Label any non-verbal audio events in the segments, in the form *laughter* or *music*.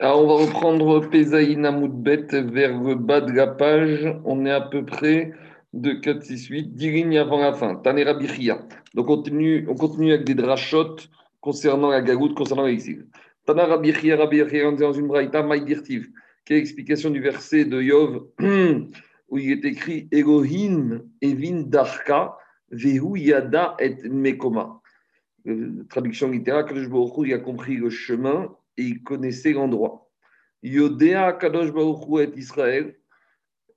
Alors, on va reprendre Pesaïna Moudbet vers le bas de la page. On est à peu près de 4, 6, 8, 10 lignes avant la fin. Tanera Bichia. Donc, on continue, on continue avec des drachotes concernant la galoute, concernant l'exil. Tanera Bichia, Rabbi dans une braïta, Maïdirtiv. Quelle explication du verset de Yov *clears throat* où il est écrit Elohim Evin Darka, Vehu Yada et Mekoma. Euh, traduction littérale, Kadosh il a compris le chemin et il connaissait l'endroit. Yodea Kadosh Baruch et Israël.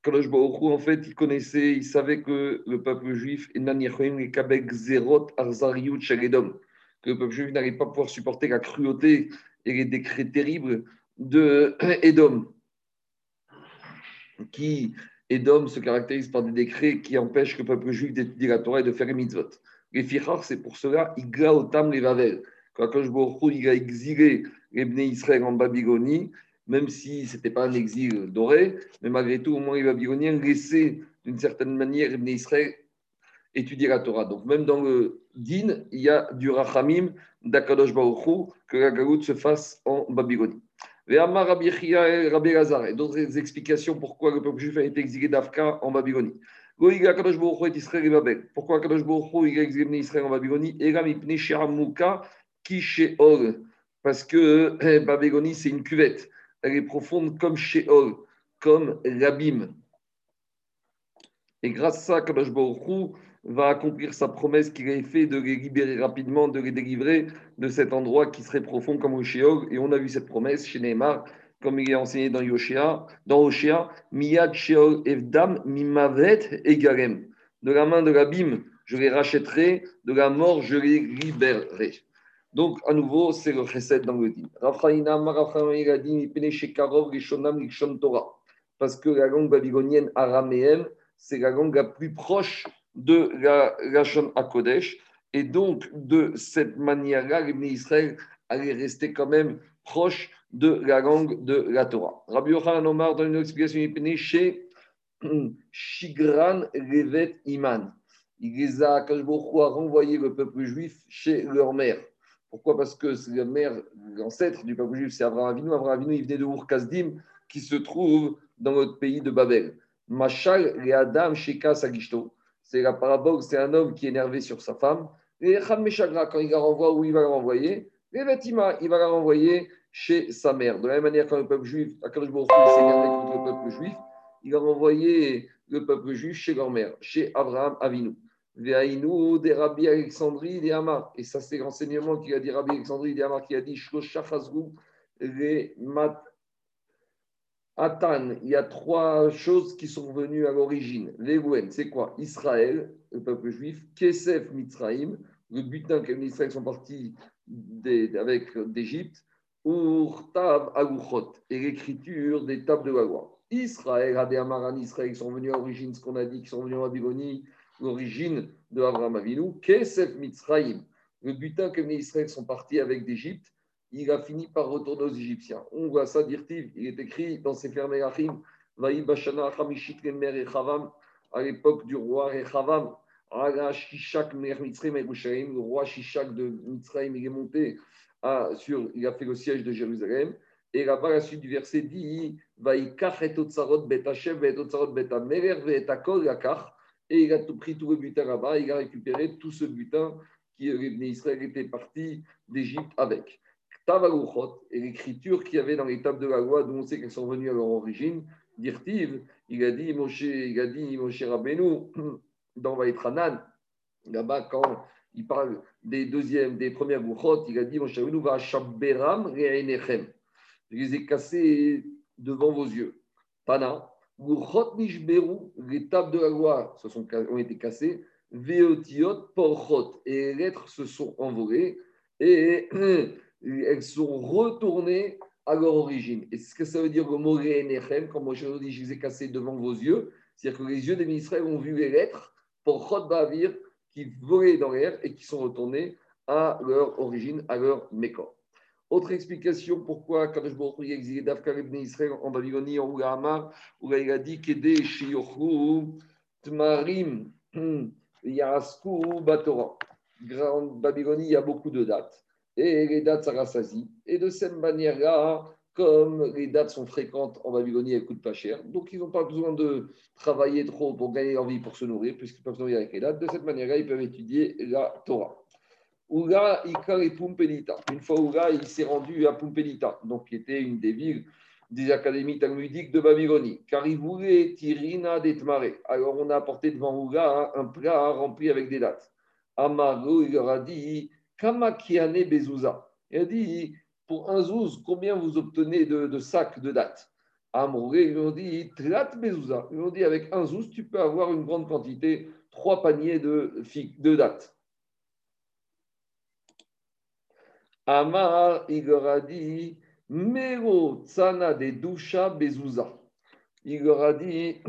Kadosh Baruch en fait, il connaissait, il savait que le peuple juif, et Kabek Zerot Arzariut que le peuple juif n'allait pas pouvoir supporter la cruauté et les décrets terribles de *clears throat* Edom, qui Edom se caractérise par des décrets qui empêchent le peuple juif d'étudier la Torah et de faire les mitzvot. Les fichar, c'est pour cela, Igla Otam les Quand Akash il a exilé les Israël en Babylonie, même si ce n'était pas un exil doré, mais malgré tout, au moins les Babyloniens laissaient d'une certaine manière les Israël étudier la Torah. Donc même dans le din, il y a du rachamim d'Akadosh Baruch que la galoute se fasse en Babylonie. Et d'autres explications pourquoi le peuple juif a été exilé d'Afka en Babylonie. Pourquoi Kadosh Baruch a exilé Israël en Babylonie? Parce que eh, Babylonie, c'est une cuvette. Elle est profonde comme Sheol, comme l'abîme. Et grâce à ça, Baruch va accomplir sa promesse qu'il avait fait de les libérer rapidement, de les délivrer de cet endroit qui serait profond comme Oshéog. Et on a vu cette promesse chez Neymar, comme il est enseigné dans Yoshia, dans Oshéa, Miyad Sheol Evdam Mimavet Egarem. De la main de l'abîme, je les rachèterai, de la mort, je les libérerai. Donc, à nouveau, c'est le chesed dans le din. Parce que la langue babylonienne araméenne, c'est la langue la plus proche de la Lachon HaKodesh. Et donc, de cette manière-là, les Israël allaient rester quand même proches de la langue de la Torah. Rabbi Yochanan Omar donne une explication chez *clears throat* Shigran Levet Iman. Il les a, quand a renvoyé le peuple juif chez leur mère. Pourquoi? Parce que c'est la mère, l'ancêtre du peuple juif, c'est Abraham Avinu. Abraham Avinu, il venait de Ur-Kasdim, qui se trouve dans notre pays de Babel. Machal et Adam Sheka Sagishto. C'est la parabole, c'est un homme qui est énervé sur sa femme. Et Kham quand il la renvoie, où il va la renvoyer? Les vêtements, il va la renvoyer chez sa mère. De la même manière, quand le peuple juif, à s'est énervé contre le peuple juif, il a renvoyé le peuple juif chez leur mère, chez Abraham Avinu. Des Rabbi Alexandrie. Et ça, c'est l'enseignement qu'il a dit Rabbi Alexandrie des Hamar qui a dit les mat Atan, il y a trois choses qui sont venues à l'origine. L'égouen, c'est quoi? Israël, le peuple juif, Kesef, Mitzraïm, le butin que les Israël sont partis avec d'Égypte, Urtav, Aguchot, et l'écriture des tables de la loi. Israël, Adéamaran, Israël, sont venus à l'origine, ce qu'on a dit, qui sont venus en Babylonie, l'origine de Abraham Avinu, Kesef, Mitzraïm, le butin que les Israël sont partis avec d'Égypte, il a fini par retourner aux Égyptiens. On voit ça, dire il est écrit dans ses Melachim, Vaï Bashana Hamishit Mer Echavam, à l'époque du roi Echavam, Shishak Mer Mitzrayim le roi Shishak de Mitzrayim, il est monté à, sur, il a fait le siège de Jérusalem. Et là-bas, la suite du verset dit Vaïkach et Otsarot Bet Hashem, et Otsarot Bet Ameler, et Akol Yakach. Et il a pris tout le butin là-bas, il a récupéré tout ce butin qui, les Israël étaient partis d'Égypte avec et l'écriture qu'il y avait dans les tables de la loi, dont on sait qu'elles sont venues à leur origine, Dirtiv, il a dit Moshe, il a dit Moshe Rabbeinu, *clears throat* dans Vaïtranan, là-bas, quand il parle des deuxièmes, des premières Gouchot, il a dit Moshe Rabbeinu va Shabberam Je les ai cassés devant vos yeux. Tana, les tables de la loi se sont, ont été cassées, Veotiot Porchot, et les lettres se sont envolées, et *clears throat* elles sont retournées à leur origine. Et ce que ça veut dire le mot Nechem, comme Moshe dit, je les ai cassés devant vos yeux, c'est-à-dire que les yeux des ministres ont vu les lettres pour Chod Bavir qui volaient dans l'air et qui sont retournées à leur origine, à leur mécor. Autre explication pourquoi Kadosh Baruch Hu exilé en Babylonie, en Ougamar, où il a dit Kede Tmarim Yasku Batora. Grande Babylonie, il y a beaucoup de dates et les dates Sarasasi. Et de cette manière-là, comme les dates sont fréquentes en Babylonie, elles ne coûtent pas cher. Donc, ils n'ont pas besoin de travailler trop pour gagner leur vie, pour se nourrir, puisqu'ils peuvent se nourrir avec les dates. De cette manière-là, ils peuvent étudier la Torah. Ika et Pumpelita. Une fois Oula, il s'est rendu à Pumpelita, donc qui était une des villes des académies talmudiques de Babylonie, car il voulait Tirina d'Etmare. Alors on a apporté devant Oula un plat rempli avec des dates. Amargo, il leur a dit Kamakiane Bezouza. Il a dit pour un zouz, combien vous obtenez de, sacs de dates? Amoré, ils ont dit Trat Bezouza. Ils lui ont dit avec un zouz, tu peux avoir une grande quantité, trois paniers de, de dates. Amar, il leur a dit, Mero tsana de dusha bezouza. Il dit, *clears throat*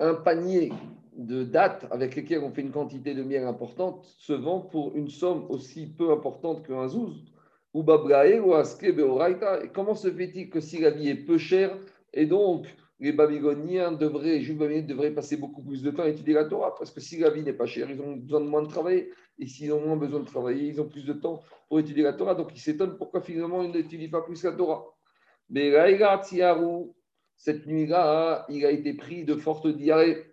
un panier de dates avec lesquelles on fait une quantité de miel importante se vend pour une somme aussi peu importante qu'un zouz. Ou babrae ou aske beoraita. Comment se fait-il que si la vie est peu chère et donc les Babyloniens devraient, les Juifs devraient passer beaucoup plus de temps à étudier la Torah, parce que si la vie n'est pas chère, ils ont besoin de moins de travail, et s'ils ont moins besoin de travailler, ils ont plus de temps pour étudier la Torah. Donc ils s'étonnent pourquoi finalement ils n'étudient pas plus la Torah. Mais cette nuit-là, il a été pris de fortes diarrhées.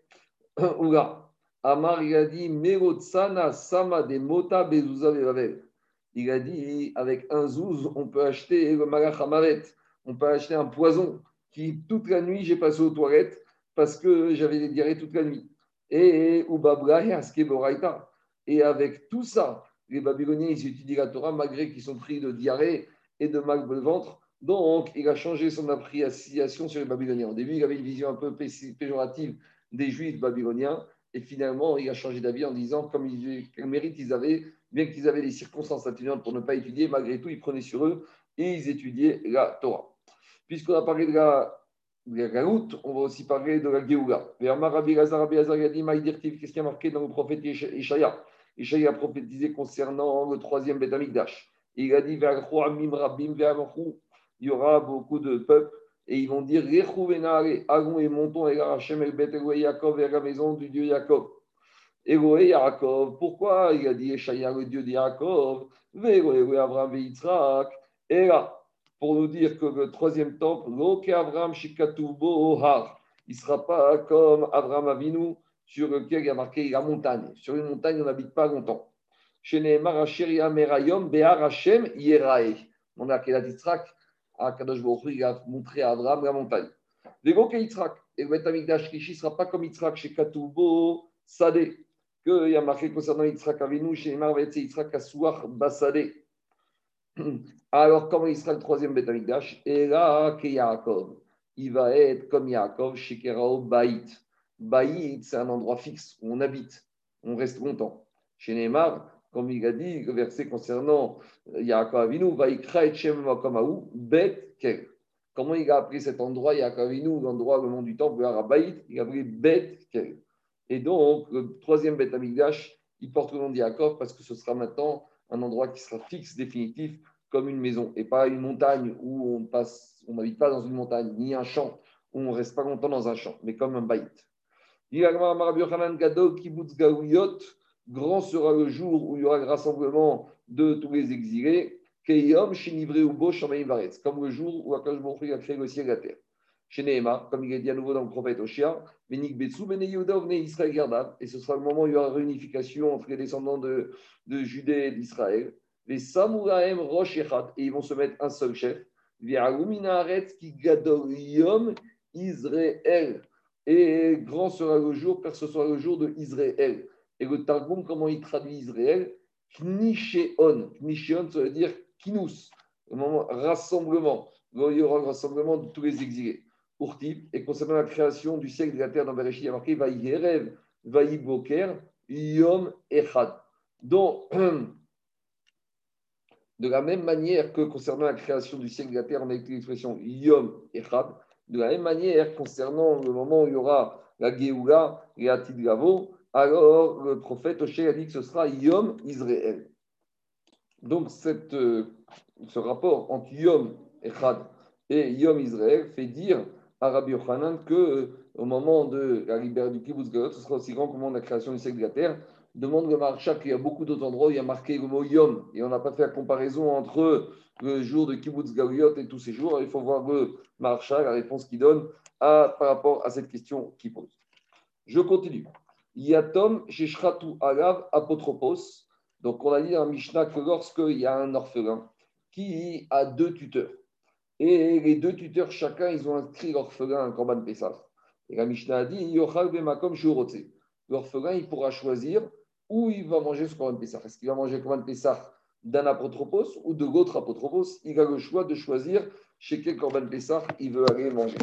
*coughs* Oula. Amar, il a dit, sama de mota bezouza Il a dit, avec un zouz, on peut acheter le malach on peut acheter un poison qui, toute la nuit, j'ai passé aux toilettes parce que j'avais des diarrhées toute la nuit. Et Et avec tout ça, les Babyloniens, ils étudient la Torah malgré qu'ils sont pris de diarrhée et de mal de ventre. Donc, il a changé son appréciation sur les Babyloniens. Au début, il avait une vision un peu péjorative des Juifs babyloniens. Et finalement, il a changé d'avis en disant comme ils, quel mérite ils avaient, bien qu'ils avaient des circonstances atténuantes pour ne pas étudier, malgré tout, ils prenaient sur eux et ils étudiaient la Torah. Puisqu'on a parlé de la, de on va aussi parler de la Géoula. Qu'est-ce qui a marqué dans le prophète Ishaïa? Ishaïa a prophétisé concernant le troisième Beth Il a dit il y aura beaucoup de peuples et ils vont dire allons et montons et Hachem el Bet Yaakov vers la maison du Dieu Yaakov. Egoé Yaakov, pourquoi? Il a dit Ishaïa le Dieu de Yaakov. Et Yitzhak Et là, pour nous dire que le troisième temple, Abraham il ne sera pas comme Abraham Avinu, sur lequel il y a marqué la montagne. Sur une montagne, on n'habite pas longtemps. On a Kedat Yitzhak, à Kadosh il a montré à Abraham la montagne. Vego Yitzhak, et le Betamikdash Kishi ne sera pas comme Yitzhak chez Katubo, Sade, qu'il y a marqué concernant Yitzhak Avinu, Yitzhak Basade. *clears throat* Alors, comment il sera le troisième Beth Et là, que Yaakov, il va être comme Yaakov, Shekerao Baït. Baït, c'est un endroit fixe où on habite, on reste longtemps. Chez Neymar, comme il a dit, le verset concernant Yaakov Avinu, va y Shem Bet Kel. Comment il a appris cet endroit, Yaakov Avinu, l'endroit, le nom du temple, le Baït, il a appris Bet Kel. Et donc, le troisième Beth il porte le nom de Yaakov parce que ce sera maintenant un endroit qui sera fixe, définitif, comme une maison, et pas une montagne où on passe, on n'habite pas dans une montagne, ni un champ où on reste pas longtemps dans un champ, mais comme un baït. Grand sera le jour où il y aura le rassemblement de tous les exilés, comme le jour où Akash a créé le ciel et la terre. Chez Nehema, comme il est dit à nouveau dans le prophète Oshia, Israël et ce sera le moment où il y aura réunification entre les descendants de, de Judée et d'Israël. Les Samouraïm Rosh et ils vont se mettre un seul chef. qui Gadolium Israël. Et grand sera le jour, car ce sera le jour de Israël. Et le Targum, comment il traduit Israël? Knishéon. Knishéon, ça veut dire kinus, le moment rassemblement. Il y aura le rassemblement de tous les exilés. Urtib, et concernant la création du siècle de la terre dans Bereshit, il y a marqué Vaïerev, Vaïboker, Yom Echad. Donc, *clears throat* de la même manière que concernant la création du ciel de la terre, on a écrit l'expression Yom Echad. De la même manière, concernant le moment où il y aura la Géoula et Atid Gavo, alors le prophète Oshé a dit que ce sera Yom Israël. Donc, cette, euh, ce rapport entre Yom Echad et Yom Israël fait dire à Rabbi Yochanan que euh, au moment de la libération du Kibbutz Galot, ce sera aussi grand qu'au moment de la création du siècle de la terre. demande le Marshak, il y a beaucoup d'autres endroits il y a marqué le mot Yom, et on n'a pas fait la comparaison entre le jour de Kibbutz Galiot et tous ces jours. Il faut voir le Marshak, la réponse qu'il donne par rapport à cette question qu'il pose. Je continue. Yatom Sheshratu Alav Apotropos. Donc, on a dit dans Mishnah que lorsqu'il y a un orphelin qui a deux tuteurs, et les deux tuteurs, chacun, ils ont inscrit l'orphelin en Korban Pessah. Et la Mishnah a dit L'orphelin, il pourra choisir où il va manger ce Korban Pessah. Est-ce qu'il va manger le Korban Pessah d'un apotropos ou de l'autre apotropos? Il a le choix de choisir chez quel Korban Pessah il veut aller manger.